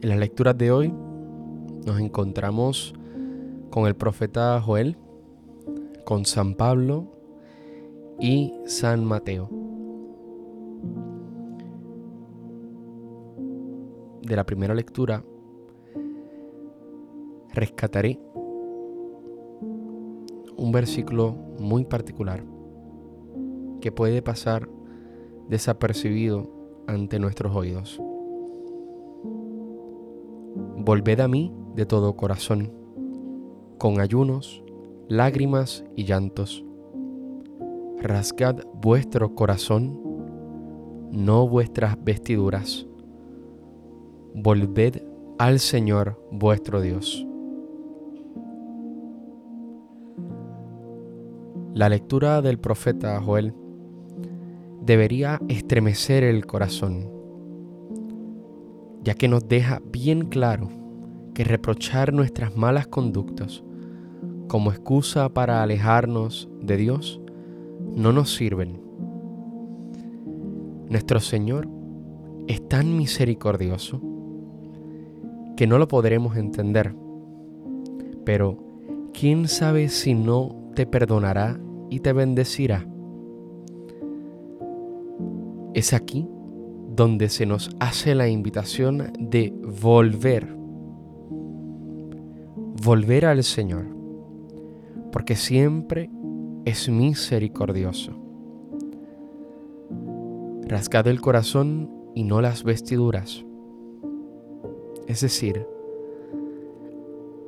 En las lecturas de hoy nos encontramos con el profeta Joel, con San Pablo y San Mateo. De la primera lectura rescataré un versículo muy particular que puede pasar desapercibido ante nuestros oídos. Volved a mí de todo corazón, con ayunos, lágrimas y llantos. Rasgad vuestro corazón, no vuestras vestiduras. Volved al Señor vuestro Dios. La lectura del profeta Joel debería estremecer el corazón, ya que nos deja bien claro que reprochar nuestras malas conductas como excusa para alejarnos de Dios no nos sirven. Nuestro Señor es tan misericordioso que no lo podremos entender, pero ¿quién sabe si no te perdonará y te bendecirá? Es aquí donde se nos hace la invitación de volver volver al Señor, porque siempre es misericordioso. Rasgado el corazón y no las vestiduras. Es decir,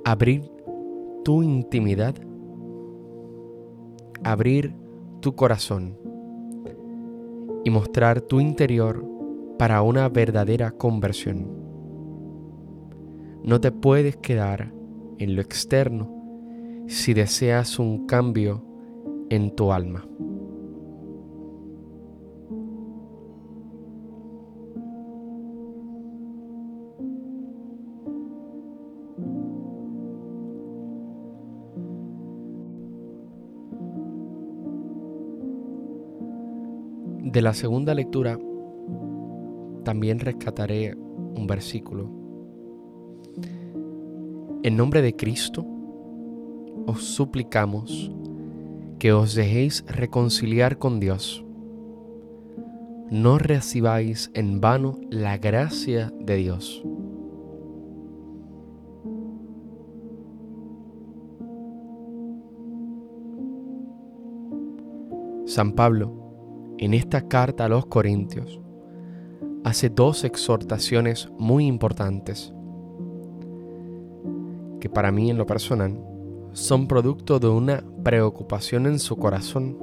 abrir tu intimidad, abrir tu corazón y mostrar tu interior para una verdadera conversión. No te puedes quedar en lo externo si deseas un cambio en tu alma. De la segunda lectura también rescataré un versículo en nombre de Cristo, os suplicamos que os dejéis reconciliar con Dios. No recibáis en vano la gracia de Dios. San Pablo, en esta carta a los Corintios, hace dos exhortaciones muy importantes que para mí en lo personal son producto de una preocupación en su corazón,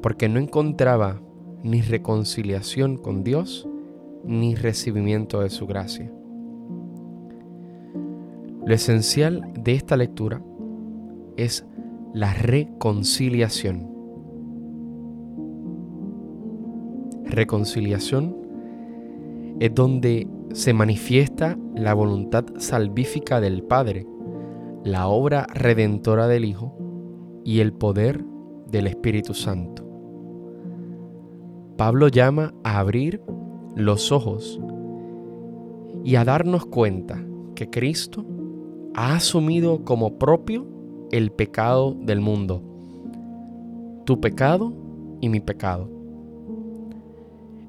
porque no encontraba ni reconciliación con Dios ni recibimiento de su gracia. Lo esencial de esta lectura es la reconciliación. Reconciliación es donde se manifiesta la voluntad salvífica del Padre, la obra redentora del Hijo y el poder del Espíritu Santo. Pablo llama a abrir los ojos y a darnos cuenta que Cristo ha asumido como propio el pecado del mundo, tu pecado y mi pecado,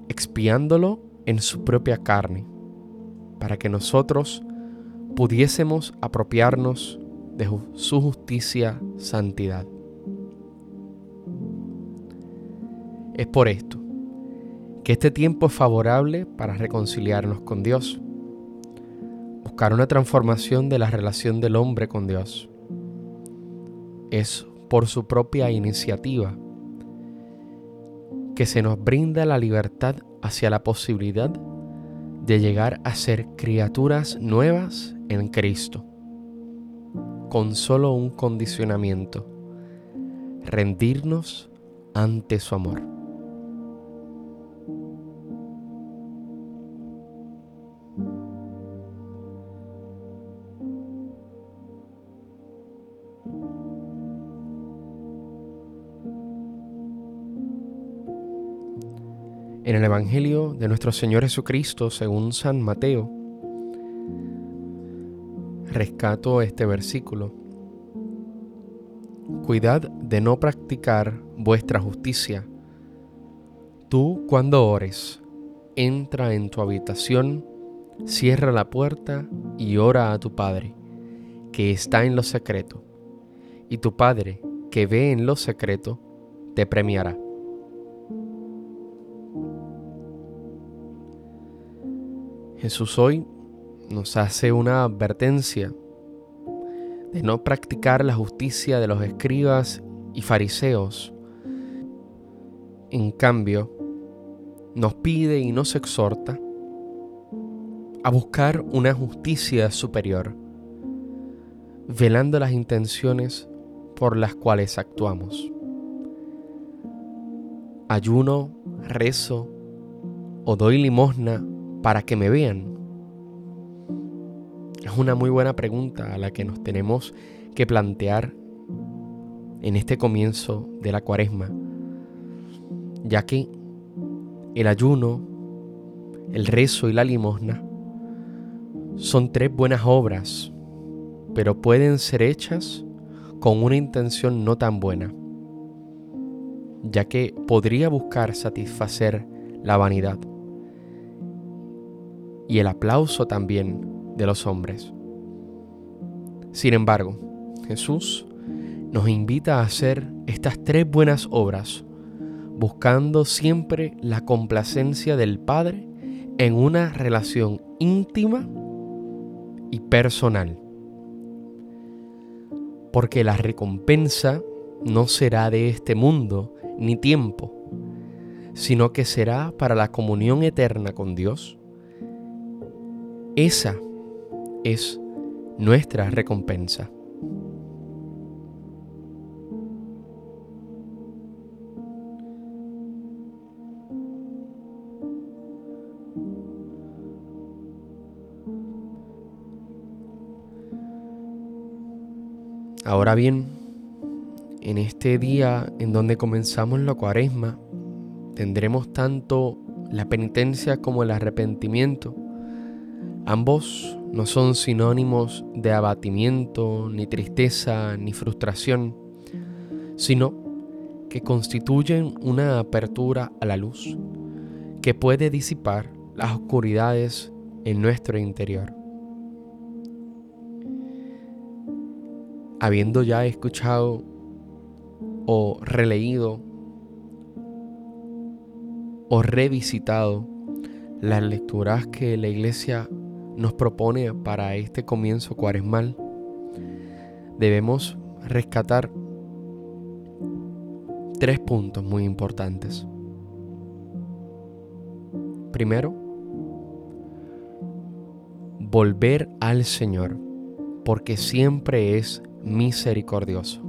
expiándolo en su propia carne para que nosotros pudiésemos apropiarnos de su justicia santidad. Es por esto que este tiempo es favorable para reconciliarnos con Dios, buscar una transformación de la relación del hombre con Dios. Es por su propia iniciativa que se nos brinda la libertad hacia la posibilidad de llegar a ser criaturas nuevas en Cristo, con solo un condicionamiento, rendirnos ante su amor. En el Evangelio de nuestro Señor Jesucristo, según San Mateo, rescato este versículo. Cuidad de no practicar vuestra justicia. Tú cuando ores, entra en tu habitación, cierra la puerta y ora a tu Padre, que está en lo secreto, y tu Padre, que ve en lo secreto, te premiará. Jesús hoy nos hace una advertencia de no practicar la justicia de los escribas y fariseos. En cambio, nos pide y nos exhorta a buscar una justicia superior, velando las intenciones por las cuales actuamos. Ayuno, rezo o doy limosna para que me vean? Es una muy buena pregunta a la que nos tenemos que plantear en este comienzo de la cuaresma, ya que el ayuno, el rezo y la limosna son tres buenas obras, pero pueden ser hechas con una intención no tan buena, ya que podría buscar satisfacer la vanidad y el aplauso también de los hombres. Sin embargo, Jesús nos invita a hacer estas tres buenas obras, buscando siempre la complacencia del Padre en una relación íntima y personal. Porque la recompensa no será de este mundo ni tiempo, sino que será para la comunión eterna con Dios esa es nuestra recompensa. Ahora bien, en este día en donde comenzamos la cuaresma, tendremos tanto la penitencia como el arrepentimiento Ambos no son sinónimos de abatimiento, ni tristeza, ni frustración, sino que constituyen una apertura a la luz que puede disipar las oscuridades en nuestro interior. Habiendo ya escuchado o releído o revisitado las lecturas que la iglesia nos propone para este comienzo cuaresmal, debemos rescatar tres puntos muy importantes. Primero, volver al Señor, porque siempre es misericordioso.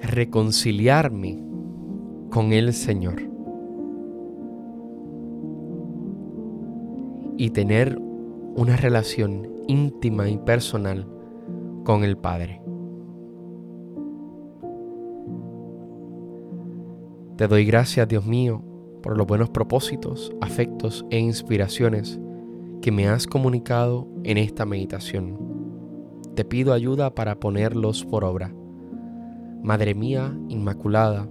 Reconciliarme con el Señor y tener una relación íntima y personal con el Padre. Te doy gracias, Dios mío, por los buenos propósitos, afectos e inspiraciones que me has comunicado en esta meditación. Te pido ayuda para ponerlos por obra. Madre mía Inmaculada,